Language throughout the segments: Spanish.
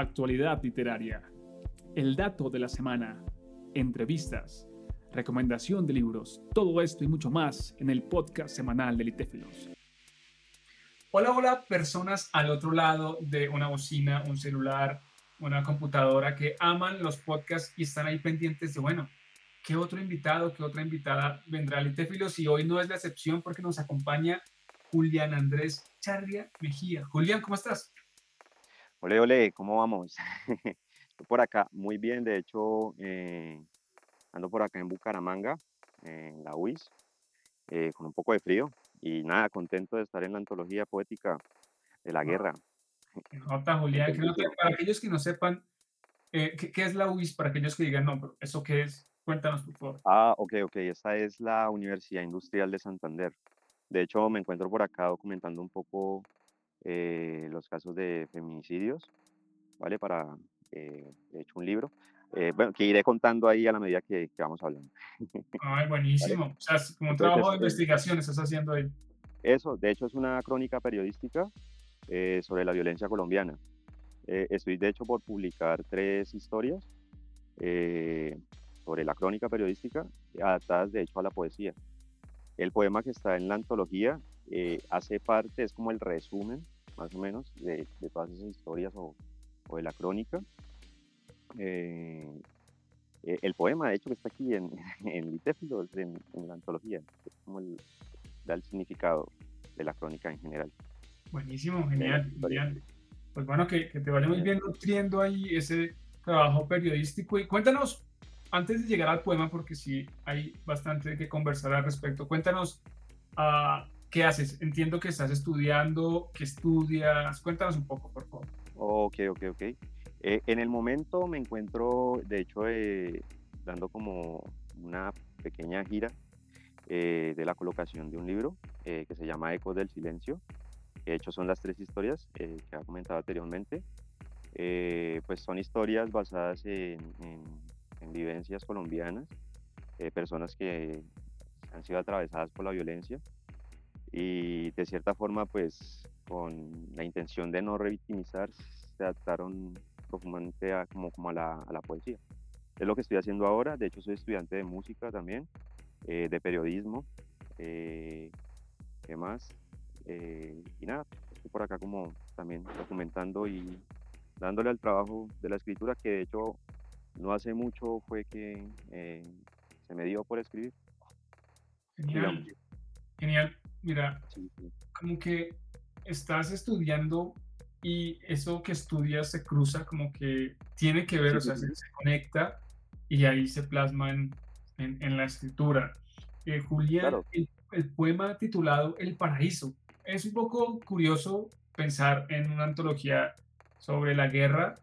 actualidad literaria, el dato de la semana, entrevistas, recomendación de libros, todo esto y mucho más en el podcast semanal de Litéfilos. Hola, hola, personas al otro lado de una bocina, un celular, una computadora que aman los podcasts y están ahí pendientes de, bueno, ¿qué otro invitado, qué otra invitada vendrá a Litéfilos? Y hoy no es la excepción porque nos acompaña Julián Andrés Charria Mejía. Julián, ¿cómo estás? Ole, ole, ¿cómo vamos? por acá, muy bien, de hecho, eh, ando por acá en Bucaramanga, en la UIS, eh, con un poco de frío y nada, contento de estar en la antología poética de la guerra. Nota, Julián, para aquellos que no sepan, eh, ¿qué, es la UIS? Para aquellos que digan, no, pero ¿eso qué es? Cuéntanos, por favor. Ah, ok, ok, esta es la Universidad Industrial de Santander. De hecho, me encuentro por acá documentando un poco eh, los casos de feminicidios, ¿vale? Para, eh, he hecho un libro, eh, bueno, que iré contando ahí a la medida que, vamos hablando. Ay, buenísimo. O sea, como un trabajo de investigación estás haciendo ahí. Eso, de hecho es una crónica periodística sobre la violencia colombiana. estoy de hecho por publicar tres historias sobre la crónica periodística adaptadas de hecho a la poesía. El poema que está en la antología eh, hace parte, es como el resumen, más o menos, de, todas esas historias o, de la crónica. Eh, eh, el poema, de hecho, que está aquí en, en Litéfilo, en, la antología, es como el, da el significado de la crónica en general. Buenísimo, genial, genial. Pues bueno, que, que te vaya muy bien nutriendo ahí ese trabajo periodístico. Y cuéntanos antes de llegar al poema, porque sí hay bastante que conversar al respecto, cuéntanos uh, qué haces. Entiendo que estás estudiando, qué estudias. Cuéntanos un poco, por favor. Ok, ok, ok. Eh, en el momento me encuentro, de hecho, eh, dando como una pequeña gira eh, de la colocación de un libro que se llama Ecos del Silencio. De hecho, son las tres historias que ha comentado anteriormente. pues son historias basadas en en vivencias colombianas, eh, personas que han sido atravesadas por la violencia y de cierta forma pues con la intención de no revictimizar se adaptaron profundamente a, como, como a, la, a la poesía. Es lo que estoy haciendo ahora, de hecho soy estudiante de música también, eh, de periodismo, eh, ¿qué más? Eh, y nada, estoy por acá como también documentando y dándole al trabajo de la escritura que de hecho no hace mucho fue que eh, se me dio por escribir. Genial. Genial. Mira, como que estás estudiando y eso que estudias se cruza, como que tiene que ver, o sea, se, conecta y ahí se plasma en, en, la escritura. Eh, Julián, el, poema titulado El Paraíso. Es un poco curioso pensar en una antología sobre la guerra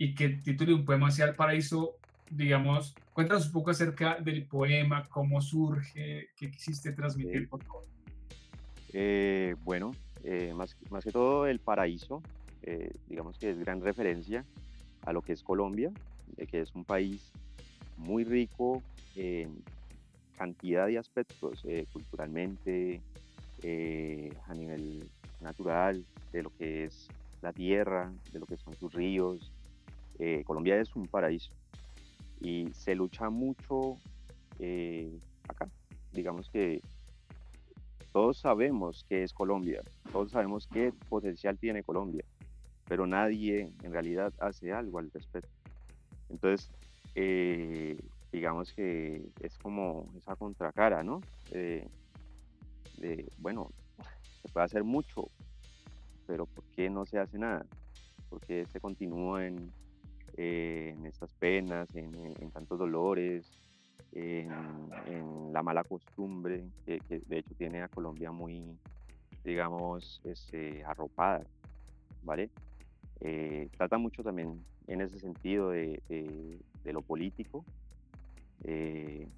y que el título de un poema sea El Paraíso, digamos, cuéntanos un poco acerca del poema, cómo surge, qué quisiste transmitir, por favor. Eh, bueno, eh, más, más que todo El Paraíso, eh, digamos que es gran referencia a lo que es Colombia, que es un país muy rico en cantidad de aspectos, culturalmente, a nivel natural, de lo que es la tierra, de lo que son sus ríos, eh, Colombia es un paraíso y se lucha mucho eh, acá. Digamos que todos sabemos qué es Colombia, todos sabemos qué potencial tiene Colombia, pero nadie en realidad hace algo al respecto. Entonces, eh, digamos que es como esa contracara, ¿no? de, bueno, se puede hacer mucho, pero ¿por qué no se hace nada? ¿Por qué se continúa en, eh, en estas penas, en, tantos dolores, en, la mala costumbre que, de hecho tiene a Colombia muy, digamos, este, arropada, ¿vale? Eh, trata mucho también en ese sentido de, lo político, eh,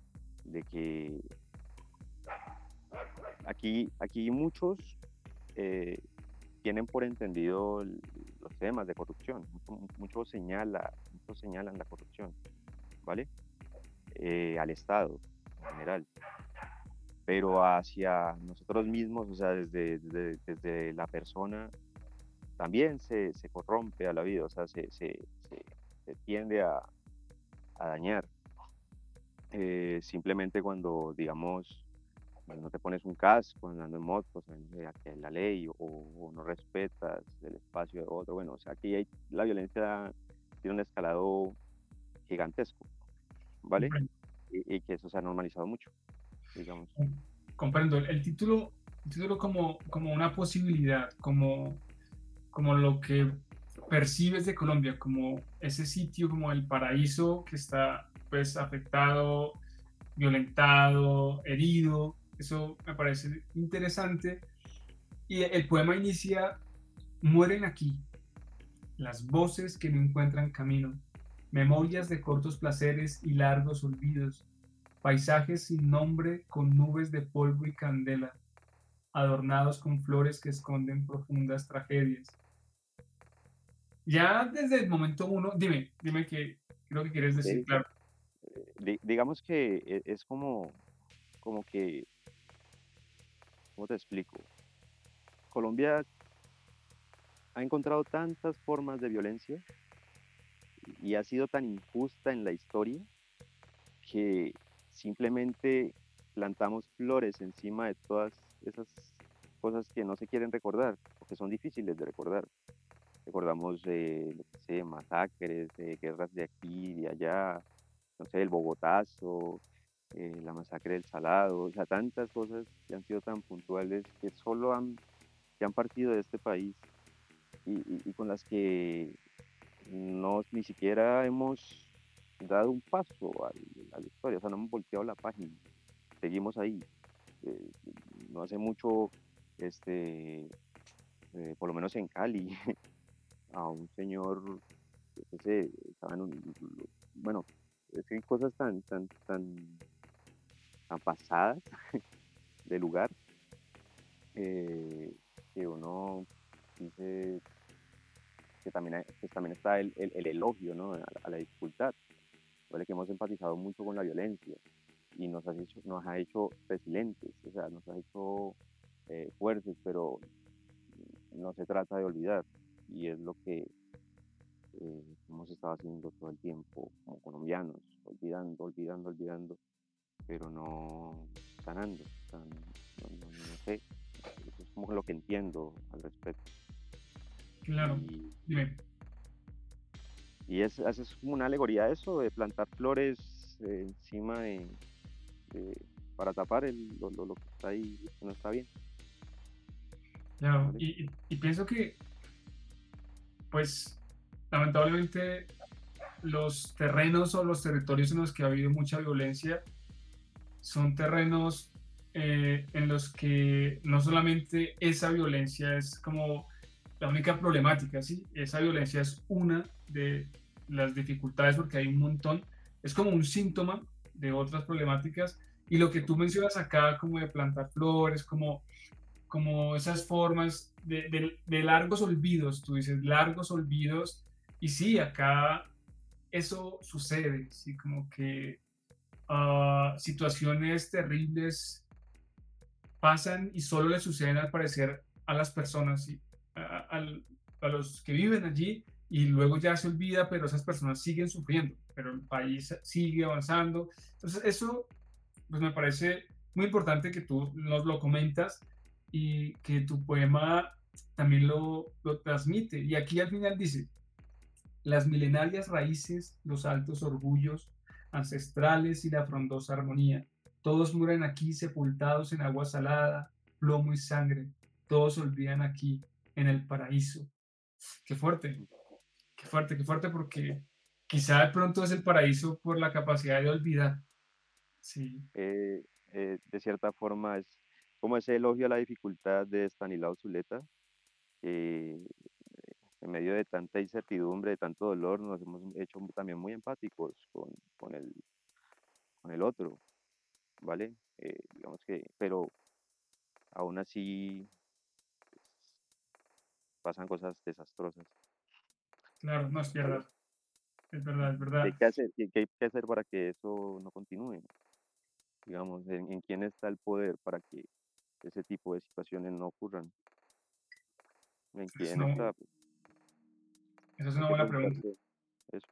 de que aquí, aquí muchos tienen por entendido los temas de corrupción. Muchos señala, señalan la corrupción, ¿vale? Eh, al Estado en general. Pero hacia nosotros mismos, o sea, desde, desde, la persona, también se, corrompe a la vida, o sea, se, tiende a, dañar. Eh, simplemente cuando, digamos, no te pones un casco andando en moto, pues, que la ley o, no respetas el espacio de otro. Bueno, o sea, aquí hay, la violencia tiene un escalado gigantesco, ¿vale? Y, que eso se ha normalizado mucho, digamos. Comprendo. El título, el título como, como una posibilidad, como, como lo que percibes de Colombia, como ese sitio, como el paraíso que está pues afectado, violentado, herido, eso me parece interesante. Y el poema inicia, mueren aquí las voces que no encuentran camino, memorias de cortos placeres y largos olvidos, paisajes sin nombre con nubes de polvo y candela, adornados con flores que esconden profundas tragedias. Ya desde el momento uno, dime, dime qué lo que quieres decir, claro. Eh, digamos que e, es como, como que ¿Cómo te explico? Colombia ha encontrado tantas formas de violencia y ha sido tan injusta en la historia que simplemente plantamos flores encima de todas esas cosas que no se quieren recordar, porque son difíciles de recordar. Recordamos, eh, masacres, guerras de aquí, de allá, no sé, el Bogotazo, eh, la masacre del Salado, o sea, tantas cosas que han sido tan puntuales que solo han, que han partido de este país y, con las que no, ni siquiera hemos dado un paso a, la historia, o sea, no hemos volteado la página, seguimos ahí. Eh, no hace mucho, este, eh, por lo menos en Cali, a un señor, bueno, es que hay cosas tan, tan, tan pasadas de lugar eh, que uno dice que también, pues también está el, el, elogio ¿no? a, la dificultad. Vale que hemos empatizado mucho con la violencia y nos ha hecho, nos ha hecho resilientes, o sea, nos ha hecho eh, fuertes, pero no se trata de olvidar y es lo que eh, hemos estado haciendo todo el tiempo como colombianos, olvidando, olvidando, olvidando pero no sanando. no, sé, eso es como lo que entiendo al respecto. Claro, y, dime. Y es, es como una alegoría eso, de plantar flores eh, encima de, para tapar el, lo, lo, que está ahí, que no está bien. Claro, y, y pienso que, pues, lamentablemente los terrenos o los territorios en los que ha habido mucha violencia son terrenos eh, en los que no solamente esa violencia es como la única problemática, ¿sí? Esa violencia es una de las dificultades porque hay un montón, es como un síntoma de otras problemáticas. Y lo que tú mencionas acá como de plantar flores, como, como esas formas de, largos olvidos, tú dices largos olvidos. Y sí, acá eso sucede, sí, como que situaciones terribles pasan y solo le suceden al parecer a las personas, y a, los que viven allí y luego ya se olvida, pero esas personas siguen sufriendo, pero el país sigue avanzando. Entonces eso pues me parece muy importante que tú nos lo comentas y que tu poema también lo, lo transmite. Y aquí al final dice, las milenarias raíces, los altos orgullos, ancestrales y la frondosa armonía. Todos mueren aquí sepultados en agua salada, plomo y sangre. Todos olvidan aquí, en el paraíso. Qué fuerte, qué fuerte, qué fuerte, porque quizá de pronto es el paraíso por la capacidad de olvidar. Sí. Eh, eh, de cierta forma es como ese elogio a la dificultad de Stanislao Zuleta, en medio de tanta incertidumbre, de tanto dolor, nos hemos hecho también muy empáticos con, con, el, con el otro, ¿vale? Eh, digamos que, pero aún así pues, pasan cosas desastrosas. Claro, no es verdad. Es verdad, es verdad. ¿Qué hay que hacer, qué, hay que hacer para que eso no continúe? Digamos, ¿en, ¿en quién está el poder para que ese tipo de situaciones no ocurran? ¿En quién está? Pues Esa es una buena pregunta. Eso,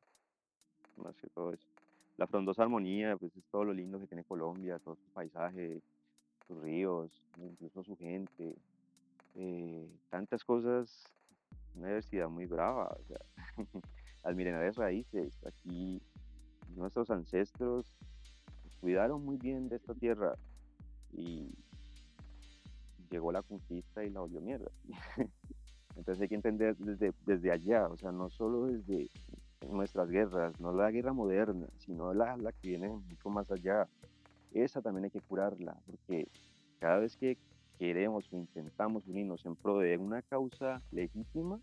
más que todo eso. La frondosa armonía, pues es todo lo lindo que tiene Colombia, todo su paisaje, sus ríos, incluso su gente, eh, tantas cosas, una diversidad muy brava, o sea, milenarias raíces, aquí nuestros ancestros cuidaron muy bien de esta tierra y llegó la conquista y la volvió mierda. Entonces hay que entender desde, desde allá, o sea, no solo desde nuestras guerras, no la guerra moderna, sino la, que viene mucho más allá. Esa también hay que curarla, porque cada vez que queremos o intentamos unirnos en pro de una causa legítima,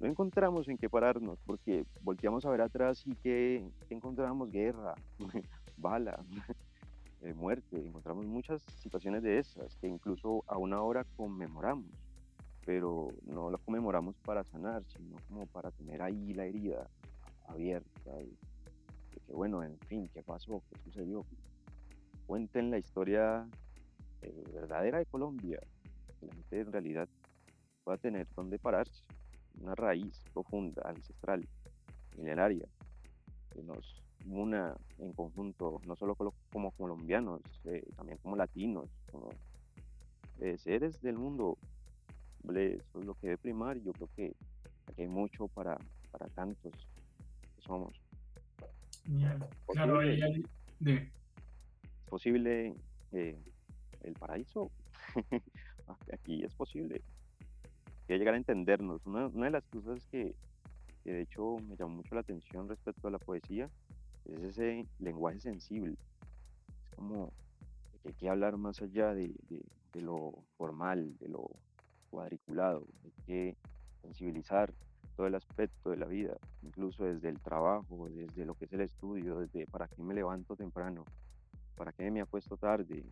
no encontramos en qué pararnos, porque volteamos a ver atrás y que encontramos guerra, bala, eh, muerte, encontramos muchas situaciones de esas que incluso aún ahora conmemoramos, pero no la conmemoramos para sanar, sino como para tener ahí la herida abierta y que bueno, en fin, ¿qué pasó? ¿Qué sucedió? Cuenten la historia eh, verdadera de Colombia, que la gente en realidad pueda tener donde pararse, una raíz profunda, ancestral, milenaria, que nos una en conjunto, no solo como colombianos, eh, también como latinos, como eh, seres del mundo. Eso es lo que debe primar yo creo que aquí hay mucho para, para tantos que somos. Claro, ¿Es posible eh, el paraíso? aquí es posible. que llegar a entendernos. Una, una de las cosas que, que de hecho me llamó mucho la atención respecto a la poesía es ese lenguaje sensible. Es como que hay que hablar más allá de, lo formal, de lo cuadriculado, hay que sensibilizar todo el aspecto de la vida, incluso desde el trabajo, desde lo que es el estudio, desde para qué me levanto temprano, para qué me apuesto tarde,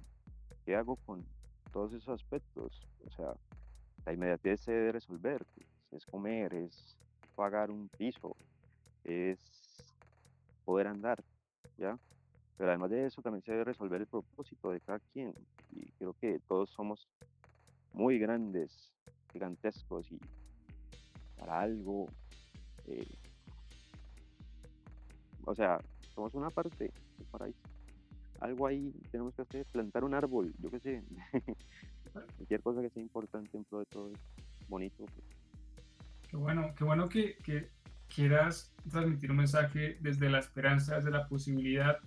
qué hago con todos esos aspectos. O sea, la inmediatez se debe resolver, pues, es comer, es pagar un piso, es poder andar, ¿ya? Pero además de eso también se debe resolver el propósito de cada quien. Y creo que todos somos muy grandes, gigantescos y para algo, eh, o sea, somos una parte del paraíso. Algo ahí tenemos que hacer, plantar un árbol, yo qué sé. Cualquier cosa que sea importante en pro de todo es bonito. Pues. Qué bueno, qué bueno que, quieras transmitir un mensaje desde la esperanza, desde la posibilidad,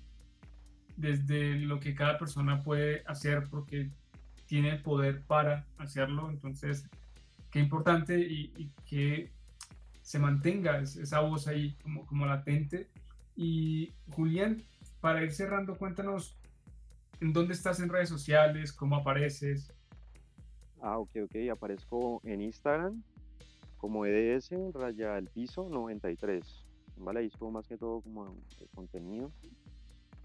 desde lo que cada persona puede hacer porque tiene poder para hacerlo. Entonces, qué importante y, que se mantenga esa voz ahí como, como latente. Y Julián, para ir cerrando, cuéntanos en dónde estás en redes sociales, cómo apareces. Ah, ok, ok, aparezco en Instagram como EDS, raya al piso 93. ¿Vale? Ahí estuvo más que todo como el contenido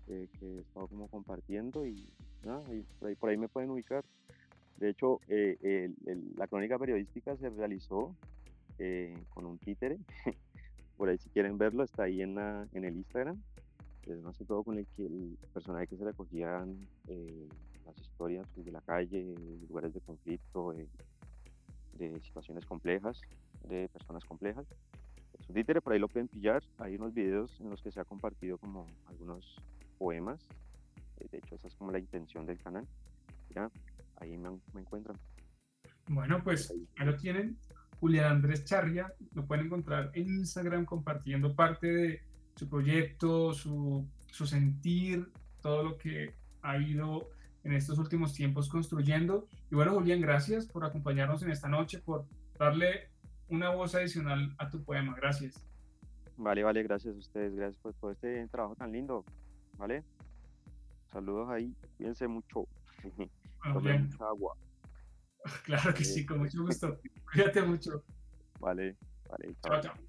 eh, que he estado como compartiendo y nada, por, ahí, me pueden ubicar. De hecho, eh, la crónica periodística se realizó eh, con un títere. por ahí si quieren verlo, está ahí en, el Instagram. Es más que todo con el, que, el personaje que se recogían las historias de la calle, lugares de conflicto, de situaciones complejas de personas complejas. Su títere por ahí lo pueden pillar. Hay unos videos en los que se ha compartido como algunos poemas. Eh, de hecho, esa es como la intención del canal. Ya, ahí me, encuentran. Bueno, pues ahí lo tienen. Julián Andrés Charria, lo pueden encontrar en Instagram compartiendo parte de su proyecto, su, su sentir, todo lo que ha ido en estos últimos tiempos construyendo. Y bueno, Julián, gracias por acompañarnos en esta noche, por darle una voz adicional a tu poema. Gracias. Vale, vale, gracias a ustedes, gracias por todo este trabajo tan lindo. ¿Vale? Saludos ahí, cuídense mucho. Tomen agua. Claro que sí, con mucho gusto. Cuídate mucho. Vale, vale. chao. chao.